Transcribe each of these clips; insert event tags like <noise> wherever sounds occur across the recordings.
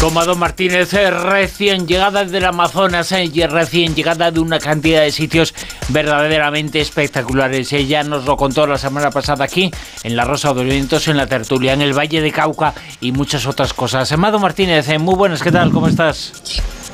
Comado Martínez, eh, recién llegada del Amazonas eh, y recién llegada de una cantidad de sitios verdaderamente espectaculares. Ella nos lo contó la semana pasada aquí, en la Rosa de Vientos, en la tertulia, en el Valle de Cauca y muchas otras cosas. Amado Martínez, eh, muy buenas, ¿qué tal? ¿Cómo estás?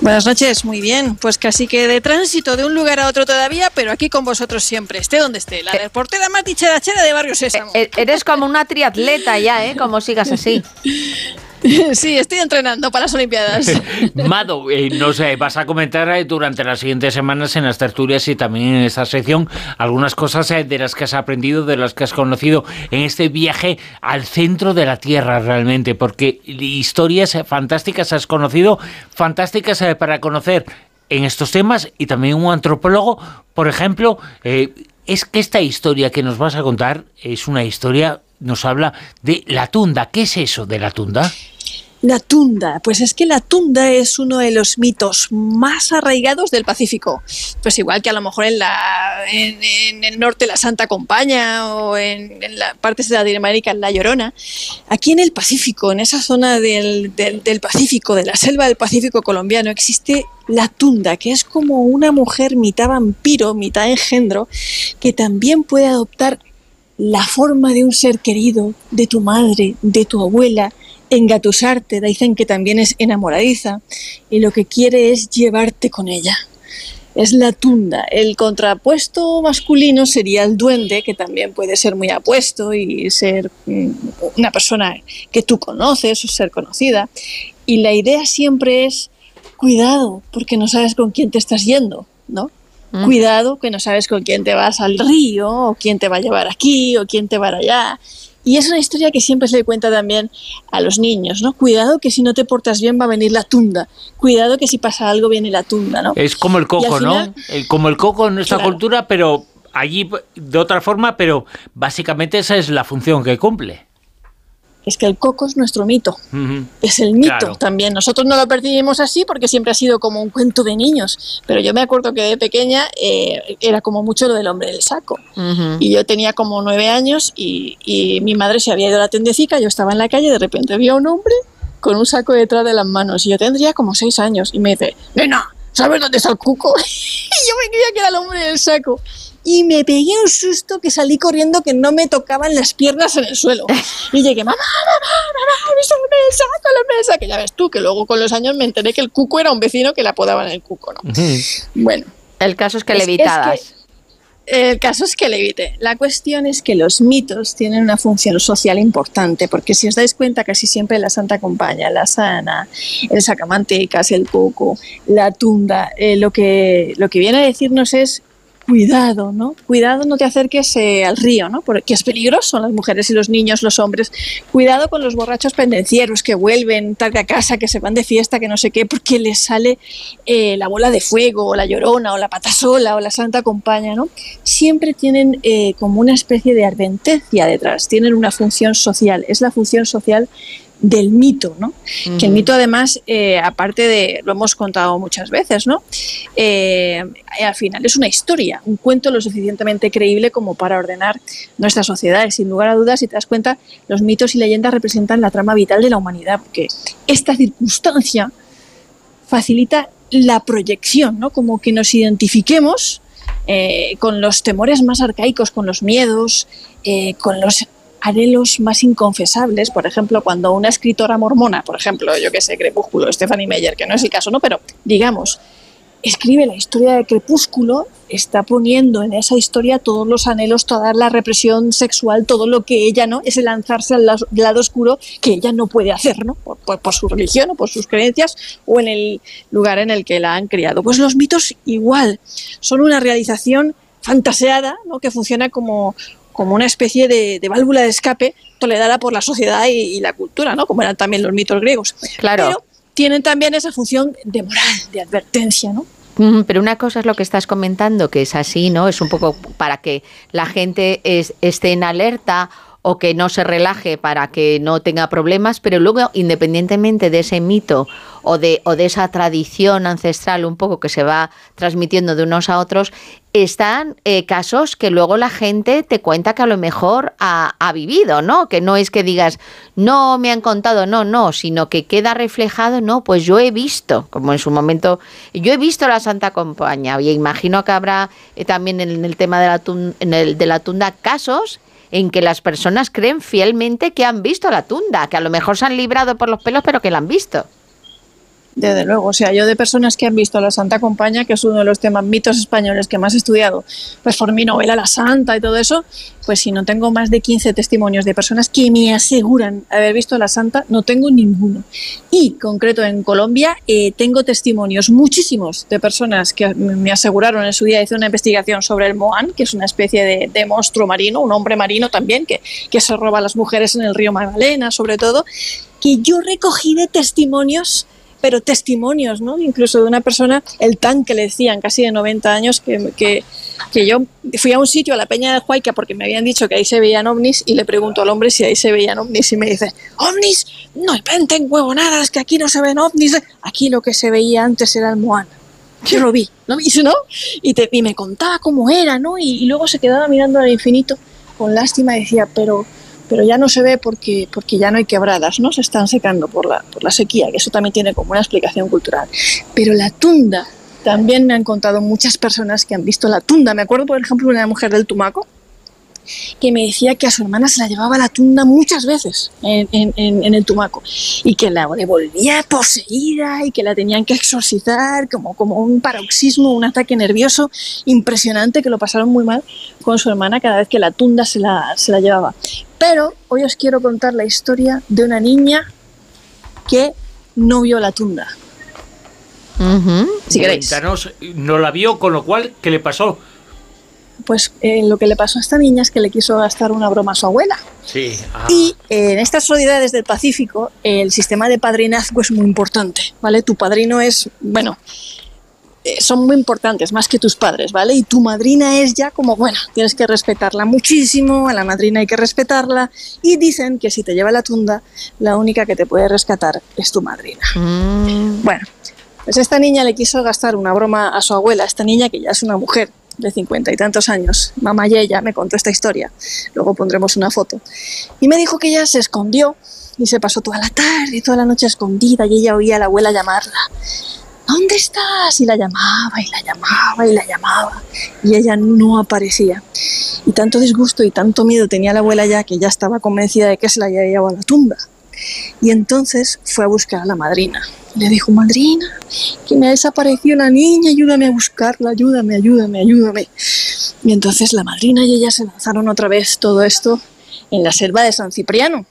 Buenas noches, muy bien. Pues casi que de tránsito de un lugar a otro todavía, pero aquí con vosotros siempre, esté donde esté. La reportera Mati Chera de Barrio Sésamo. Eres como una triatleta ya, ¿eh? Como sigas así. <laughs> <laughs> Sí, estoy entrenando para las Olimpiadas. <laughs> Mado, eh, no sé, vas a comentar eh, durante las siguientes semanas en las tertulias y también en esta sección algunas cosas eh, de las que has aprendido, de las que has conocido en este viaje al centro de la Tierra realmente, porque historias fantásticas has conocido, fantásticas para conocer en estos temas y también un antropólogo, por ejemplo, es que esta historia que nos vas a contar es una historia, nos habla de la tunda. ¿Qué es eso de la tunda? La tunda, pues es que la tunda es uno de los mitos más arraigados del Pacífico. Pues igual que a lo mejor en, la, en, el norte la Santa Compaña o en, la partes de Latinoamérica la Llorona. Aquí en el Pacífico, en esa zona del, del Pacífico, de la selva del Pacífico colombiano, existe la tunda, que es como una mujer mitad vampiro, mitad engendro, que también puede adoptar la forma de un ser querido, de tu madre, de tu abuela, engatusarte, dicen que también es enamoradiza y lo que quiere es llevarte con ella. Es la tunda. El contrapuesto masculino sería el duende, que también puede ser muy apuesto y ser mm, una persona que tú conoces o ser conocida. Y la idea siempre es cuidado, porque no sabes con quién te estás yendo, ¿no? Mm. Cuidado, que no sabes con quién te vas al río, o quién te va a llevar aquí, o quién te va allá. Y es una historia que siempre se le cuenta también a los niños, ¿no? Cuidado que si no te portas bien va a venir la tunda. Cuidado que si pasa algo viene la tunda, ¿no? Es como el coco, ¿no? como el coco en nuestra cultura, pero allí de otra forma, pero básicamente esa es la función que cumple es que el coco es nuestro mito, es el mito también. Nosotros no lo percibimos así porque siempre ha sido como un cuento de niños, pero yo me acuerdo que de pequeña eh, era como mucho lo del hombre del saco. Y yo tenía como nueve años y, y, mi madre se había ido a la tendecica, yo estaba en la calle, de repente vi a un hombre con un saco detrás de las manos. Y yo tendría como seis años. Y me dice, nena, ¿sabes dónde está el cuco? <laughs> y yo me creía que era el hombre del saco y me pegué un susto que salí corriendo que no me tocaban las piernas en el suelo. Y llegué, mamá, mamá, mamá, me saco, me saco. Ya ves tú, que luego con los años me enteré que el cuco era un vecino que le apodaban el cuco, ¿no? Bueno. El caso es que le evitabas. el caso es que le evite. La cuestión es que los mitos tienen una función social importante, porque si os dais cuenta, casi siempre la Santa Compaña, la Sana, el Sacamantecas, el Cuco, la Tunda, eh, lo, que, lo que viene a decirnos es cuidado, ¿no? Cuidado, no te acerques eh, al río, ¿no? Porque es peligroso, las mujeres y los niños, los hombres. Cuidado con los borrachos pendencieros que vuelven tarde a casa, que se van de fiesta, que no sé qué, porque les sale eh, la bola de fuego, o la llorona, o la patasola, o la santa compaña, ¿no? Siempre tienen eh, como una especie de advertencia detrás, tienen una función social, es la función social del mito, ¿no? Que el mito además, eh, aparte de, lo hemos contado muchas veces, ¿no? Eh, al final es una historia, un cuento lo suficientemente creíble como para ordenar nuestra sociedad. Y sin lugar a dudas, si te das cuenta, los mitos y leyendas representan la trama vital de la humanidad, porque esta circunstancia facilita la proyección, ¿no? Como que nos identifiquemos eh, con los temores más arcaicos, con los miedos, con los anhelos más inconfesables, por ejemplo, cuando una escritora mormona, por ejemplo, yo que sé, Crepúsculo, Stephanie Meyer, que no es el caso, ¿no? Pero digamos, escribe la historia de Crepúsculo, está poniendo en esa historia todos los anhelos, toda la represión sexual, todo lo que ella, ¿no? Es el lanzarse al lado, oscuro que ella no puede hacer, ¿no? Por, por, su religión o por sus creencias o en el lugar en el que la han criado. Pues los mitos igual, son una realización fantaseada, ¿no? que funciona como como una especie de, válvula de escape tolerada por la sociedad y, la cultura, ¿no? Como eran también los mitos griegos. Claro. Pero tienen también esa función de moral, de advertencia, ¿no? Pero una cosa es lo que estás comentando, que es así, ¿no? Es un poco para que la gente es- esté en alerta o que no se relaje para que no tenga problemas, pero luego, independientemente de ese mito o de, o de esa tradición ancestral un poco que se va transmitiendo de unos a otros, están eh, casos que luego la gente te cuenta que a lo mejor ha, ha vivido, ¿no? Que no es que digas, no me han contado, no, no, sino que queda reflejado, no, pues yo he visto, como en su momento, yo he visto la Santa Compañía y imagino que habrá eh, también en el tema de la, en el, de la tunda casos en que las personas creen fielmente que han visto la tunda, que a lo mejor se han librado por los pelos, pero que la han visto. Desde luego, o sea, yo de personas que han visto la Santa Compañía, que es uno de los temas mitos españoles que más he estudiado, pues por mi novela La Santa y todo eso, pues si no tengo más de 15 testimonios de personas que me aseguran haber visto la Santa, no tengo ninguno. Y concreto en Colombia eh, tengo testimonios muchísimos de personas que me aseguraron en su día, hice una investigación sobre el Moán, que es una especie de, de monstruo marino, un hombre marino también, que, que se roba a las mujeres en el río Magdalena, sobre todo, que yo recogí de testimonios pero testimonios, ¿no? Incluso de una persona, el tanque le decían, casi de 90 años, que, que, que yo fui a un sitio, a la Peña de Huayca, porque me habían dicho que ahí se veían ovnis, y le pregunto al hombre si ahí se veían ovnis, y me dice, ovnis, no inventen huevonadas, que aquí no se ven ovnis, aquí lo que se veía antes era el Moana. Yo lo vi, ¿no? Y, <laughs> ¿no? y, te, y me contaba cómo era, ¿no? Y, y luego se quedaba mirando al infinito con lástima y decía, pero pero ya no se ve porque, porque ya no hay quebradas, ¿no? Se están secando por la, por la sequía, que eso también tiene como una explicación cultural. Pero la tunda, también me han contado muchas personas que han visto la tunda. Me acuerdo, por ejemplo, una mujer del Tumaco que me decía que a su hermana se la llevaba a la tunda muchas veces en, en, en, en el Tumaco y que la devolvía poseída y que la tenían que exorcizar como, como un paroxismo, un ataque nervioso impresionante que lo pasaron muy mal con su hermana cada vez que la tunda se la, se la llevaba. Pero hoy os quiero contar la historia de una niña que no vio la tunda. Uh -huh. Si queréis. Cuéntanos, no la vio, con lo cual, ¿qué le pasó? Pues eh, lo que le pasó a esta niña es que le quiso gastar una broma a su abuela. Sí. Ah. Y eh, en estas sociedades del Pacífico, el sistema de padrinazgo es muy importante, ¿vale? Tu padrino es, bueno, eh, son muy importantes, más que tus padres, ¿vale? Y tu madrina es ya como, bueno, tienes que respetarla muchísimo, a la madrina hay que respetarla, y dicen que si te lleva la tunda, la única que te puede rescatar es tu madrina. Mm. Bueno, pues esta niña le quiso gastar una broma a su abuela, esta niña que ya es una mujer de cincuenta y tantos años, mamá y ella me contó esta historia, luego pondremos una foto, y me dijo que ella se escondió y se pasó toda la tarde y toda la noche escondida y ella oía a la abuela llamarla. ¿Dónde estás? Y la llamaba y la llamaba y la llamaba y ella no aparecía. Y tanto disgusto y tanto miedo tenía la abuela ya que ya estaba convencida de que se la había llevado a la tumba. Y entonces fue a buscar a la madrina. Le dijo, madrina, que me ha desaparecido la niña, ayúdame a buscarla, ayúdame, ayúdame, ayúdame. Y entonces la madrina y ella se lanzaron otra vez todo esto en la selva de San Cipriano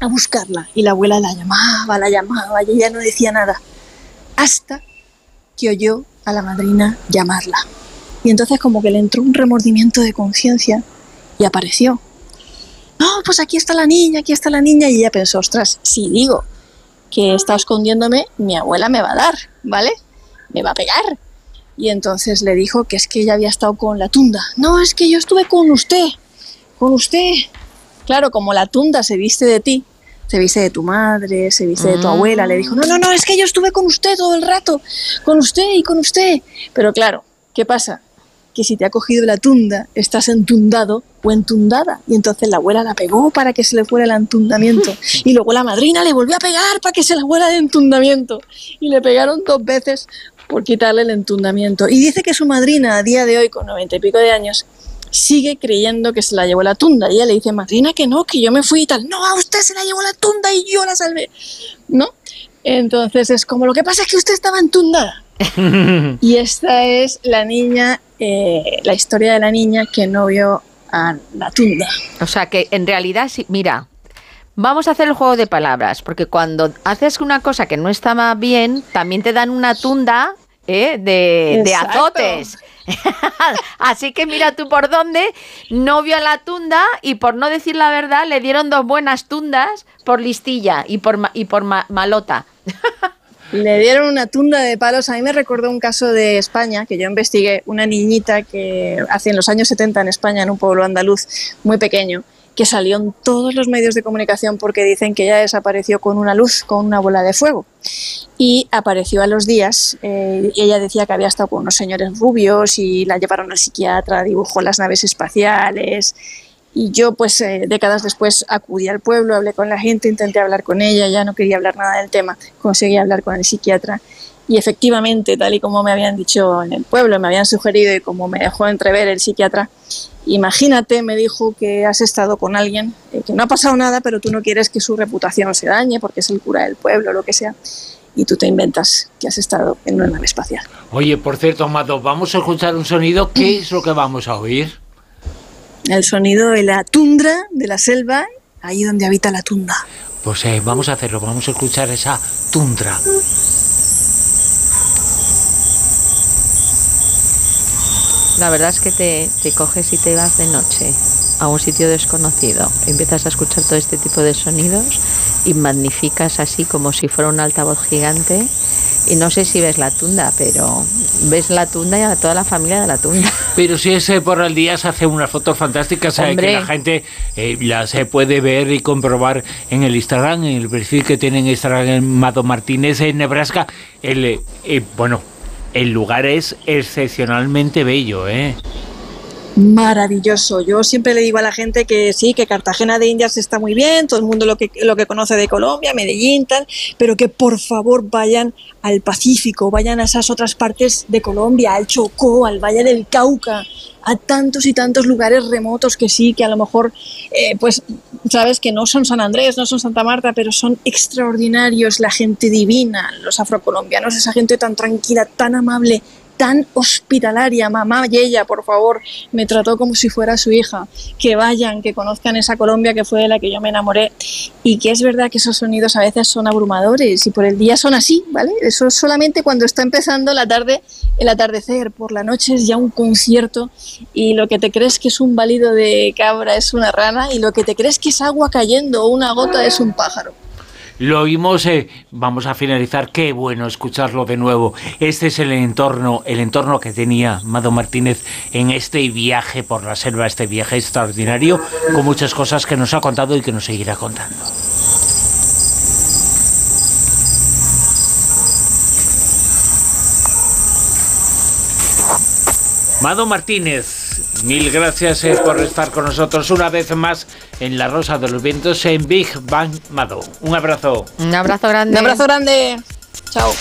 a buscarla. Y la abuela la llamaba, la llamaba y ella no decía nada. Hasta que oyó a la madrina llamarla. Y entonces como que le entró un remordimiento de conciencia y apareció. No, pues aquí está la niña, aquí está la niña. Y ella pensó, ostras, si digo que está escondiéndome, mi abuela me va a dar, ¿vale? Me va a pegar. Y entonces le dijo que es que ella había estado con la tunda. No, es que yo estuve con usted, con usted. Claro, como la tunda se viste de ti, se viste de tu madre, se viste de tu abuela, le dijo, no, no, no, es que yo estuve con usted todo el rato, con usted y con usted. Pero claro, ¿qué pasa? Que si te ha cogido la tunda, estás entundado o entundada. Y entonces la abuela la pegó para que se le fuera el entundamiento. <laughs> Y luego la madrina le volvió a pegar para que se le fuera el entundamiento. Y le pegaron dos veces por quitarle el entundamiento. Y dice que su madrina, a día de hoy, con noventa y pico de años, sigue creyendo que se la llevó la tunda. Y ella le dice, madrina, que no, que yo me fui y tal. No, a usted se la llevó la tunda y yo la salvé. ¿No? Entonces es como, lo que pasa es que usted estaba entundada. <laughs> y esta es la niña, eh, la historia de la niña que no vio a la tunda. O sea que en realidad, sí, mira, vamos a hacer el juego de palabras, porque cuando haces una cosa que no estaba bien, también te dan una tunda ¿eh? de, de azotes. <laughs> Así que mira tú por dónde, no vio a la tunda y por no decir la verdad le dieron dos buenas tundas por listilla y por, ma y por ma malota. <laughs> Le dieron una tunda de palos. A mí me recordó un caso de España que yo investigué, una niñita que hace en los años 70 en España, en un pueblo andaluz muy pequeño, que salió en todos los medios de comunicación porque dicen que ella desapareció con una luz, con una bola de fuego. Y apareció a los días, eh, ella decía que había estado con unos señores rubios y la llevaron al psiquiatra, dibujó las naves espaciales. Y yo, pues, eh, décadas después acudí al pueblo, hablé con la gente, intenté hablar con ella, ya no quería hablar nada del tema, conseguí hablar con el psiquiatra. Y efectivamente, tal y como me habían dicho en el pueblo, me habían sugerido y como me dejó entrever el psiquiatra, imagínate, me dijo que has estado con alguien, eh, que no ha pasado nada, pero tú no quieres que su reputación se dañe porque es el cura del pueblo, lo que sea. Y tú te inventas que has estado en una nave espacial. Oye, por cierto, Amado, vamos a escuchar un sonido. ¿Qué es lo que vamos a oír? El sonido de la tundra, de la selva, ahí donde habita la tundra. Pues eh, vamos a hacerlo, vamos a escuchar esa tundra. La verdad es que te, te, coges y te vas de noche a un sitio desconocido, empiezas a escuchar todo este tipo de sonidos y magnificas así como si fuera un altavoz gigante. Y no sé si ves la tunda, pero ves la tunda y a toda la familia de la tunda. Pero si ese por el día se hace unas fotos fantásticas, eh, que la gente eh, las eh, puede ver y comprobar en el Instagram, en el perfil que tienen en Instagram Mado Martínez en Nebraska. El, eh, bueno, el lugar es excepcionalmente bello, ¿eh? Maravilloso. Yo siempre le digo a la gente que sí, que Cartagena de Indias está muy bien, todo el mundo lo que, lo que conoce de Colombia, Medellín, tal, pero que por favor vayan al Pacífico, vayan a esas otras partes de Colombia, al Chocó, al Valle del Cauca, a tantos y tantos lugares remotos que sí, que a lo mejor, eh, pues, sabes que no son San Andrés, no son Santa Marta, pero son extraordinarios, la gente divina, los afrocolombianos, esa gente tan tranquila, tan amable, tan hospitalaria, mamá y ella, por favor, me trató como si fuera su hija. Que vayan, que conozcan esa Colombia que fue de la que yo me enamoré y que es verdad que esos sonidos a veces son abrumadores y por el día son así, ¿vale? Eso es solamente cuando está empezando la tarde, el atardecer, por la noche es ya un concierto y lo que te crees que es un balido de cabra es una rana y lo que te crees que es agua cayendo o una gota es un pájaro. Lo oímos, eh, vamos a finalizar, qué bueno escucharlo de nuevo. Este es el entorno, el entorno que tenía Mado Martínez en este viaje por la selva, este viaje extraordinario, con muchas cosas que nos ha contado y que nos seguirá contando. Mado Martínez, mil gracias eh, por estar con nosotros una vez más en La Rosa de los Vientos en Big Bang Mado. Un abrazo. Un abrazo grande. Un abrazo grande. Chao.